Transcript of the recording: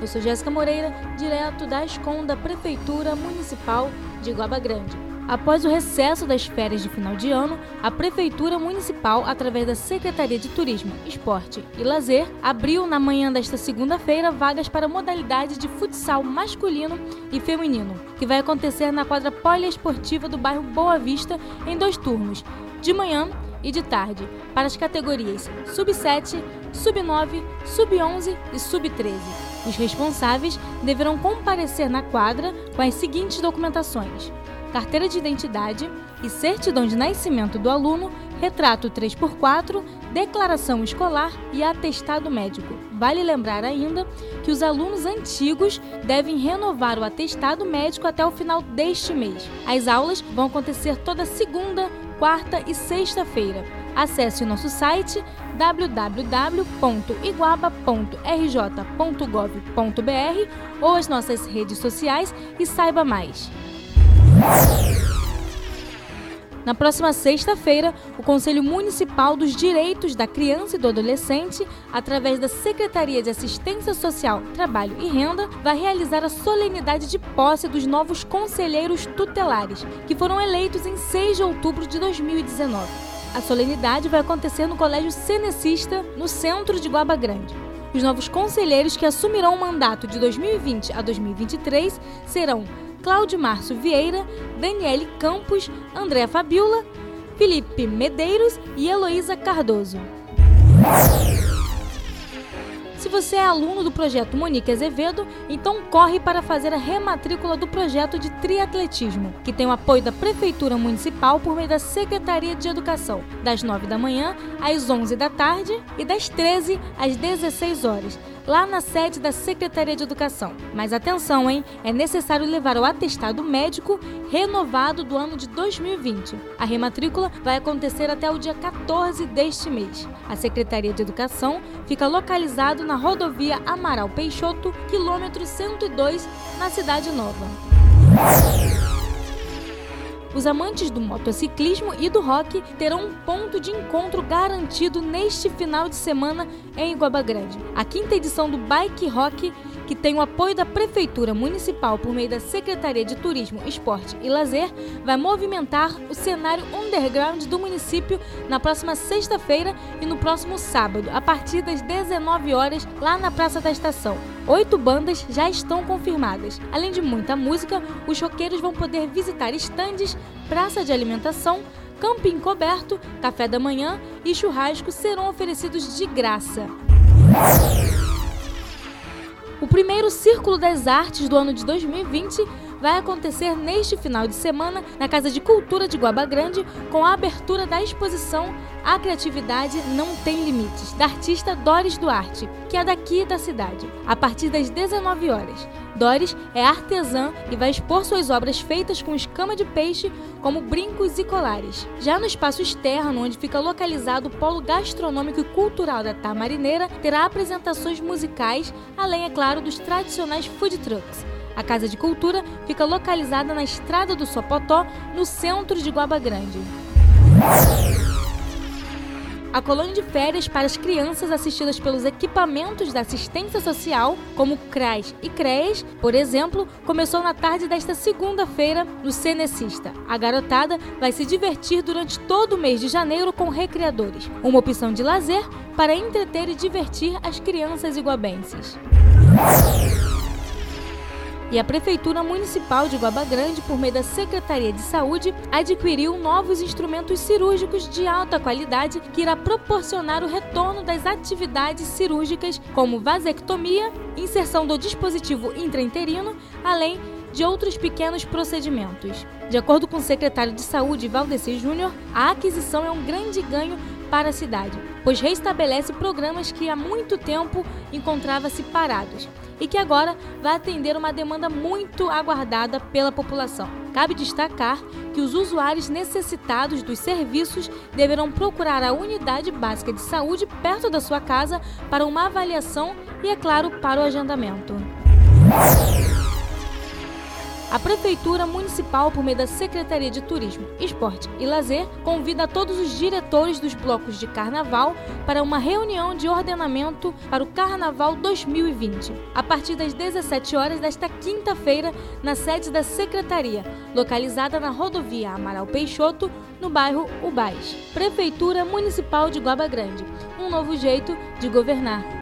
Eu sou Jéssica Moreira, direto da ESCOM da Prefeitura Municipal de Guaba Grande. Após o recesso das férias de final de ano, a Prefeitura Municipal, através da Secretaria de Turismo, Esporte e Lazer, abriu na manhã desta segunda-feira vagas para modalidade de futsal masculino e feminino, que vai acontecer na quadra poliesportiva do bairro Boa Vista em dois turnos, de manhã e de tarde, para as categorias Sub-7, Sub-9, Sub-11 e Sub-13. Os responsáveis deverão comparecer na quadra com as seguintes documentações: carteira de identidade e certidão de nascimento do aluno, retrato 3x4, declaração escolar e atestado médico. Vale lembrar ainda que os alunos antigos devem renovar o atestado médico até o final deste mês. As aulas vão acontecer toda segunda, quarta e sexta-feira. Acesse o nosso site www.iguaba.rj.gov.br ou as nossas redes sociais e saiba mais. Na próxima sexta-feira, o Conselho Municipal dos Direitos da Criança e do Adolescente, através da Secretaria de Assistência Social, Trabalho e Renda, vai realizar a solenidade de posse dos novos conselheiros tutelares, que foram eleitos em 6 de outubro de 2019. A solenidade vai acontecer no Colégio Cenecista, no centro de Guaba Grande. Os novos conselheiros que assumirão o mandato de 2020 a 2023 serão Cláudio Márcio Vieira, Daniele Campos, André Fabiola, Felipe Medeiros e Heloísa Cardoso. Se você é aluno do projeto Monique Azevedo, então corre para fazer a rematrícula do projeto de triatletismo, que tem o apoio da Prefeitura Municipal por meio da Secretaria de Educação, das 9 da manhã às 11 da tarde e das 13 às 16 horas lá na sede da Secretaria de Educação. Mas atenção, hein? É necessário levar o atestado médico renovado do ano de 2020. A rematrícula vai acontecer até o dia 14 deste mês. A Secretaria de Educação fica localizado na rodovia Amaral Peixoto, quilômetro 102, na Cidade Nova. Os amantes do motociclismo e do rock terão um ponto de encontro garantido neste final de semana em Iguaba Grande. A quinta edição do Bike Rock que tem o apoio da Prefeitura Municipal por meio da Secretaria de Turismo, Esporte e Lazer, vai movimentar o cenário underground do município na próxima sexta-feira e no próximo sábado, a partir das 19 horas, lá na Praça da Estação. Oito bandas já estão confirmadas. Além de muita música, os choqueiros vão poder visitar estandes, praça de alimentação, camping coberto, café da manhã e churrasco serão oferecidos de graça. O primeiro Círculo das Artes do ano de 2020 vai acontecer neste final de semana na Casa de Cultura de Guaba Grande, com a abertura da exposição A Criatividade Não Tem Limites, da artista Doris Duarte, que é daqui da cidade, a partir das 19 horas. Doris é artesã e vai expor suas obras feitas com escama de peixe, como brincos e colares. Já no espaço externo, onde fica localizado o polo gastronômico e cultural da Tamarineira, terá apresentações musicais, além, é claro, dos tradicionais food trucks. A Casa de Cultura fica localizada na Estrada do Sopotó, no centro de Guaba Grande. A colônia de férias para as crianças assistidas pelos equipamentos da assistência social, como CRAS e CREAS, por exemplo, começou na tarde desta segunda-feira no Cenecista. A garotada vai se divertir durante todo o mês de janeiro com recreadores, uma opção de lazer para entreter e divertir as crianças iguabenses. E a Prefeitura Municipal de Guaba Grande, por meio da Secretaria de Saúde, adquiriu novos instrumentos cirúrgicos de alta qualidade que irá proporcionar o retorno das atividades cirúrgicas, como vasectomia, inserção do dispositivo intrainterino, além de outros pequenos procedimentos. De acordo com o secretário de Saúde, Valdeci Júnior, a aquisição é um grande ganho para a cidade, pois restabelece programas que há muito tempo encontrava-se parados e que agora vai atender uma demanda muito aguardada pela população. Cabe destacar que os usuários necessitados dos serviços deverão procurar a unidade básica de saúde perto da sua casa para uma avaliação e, é claro, para o agendamento. A Prefeitura Municipal, por meio da Secretaria de Turismo, Esporte e Lazer, convida todos os diretores dos blocos de carnaval para uma reunião de ordenamento para o Carnaval 2020, a partir das 17 horas desta quinta-feira, na sede da Secretaria, localizada na rodovia Amaral Peixoto, no bairro Ubás. Prefeitura Municipal de Guaba Grande. Um novo jeito de governar.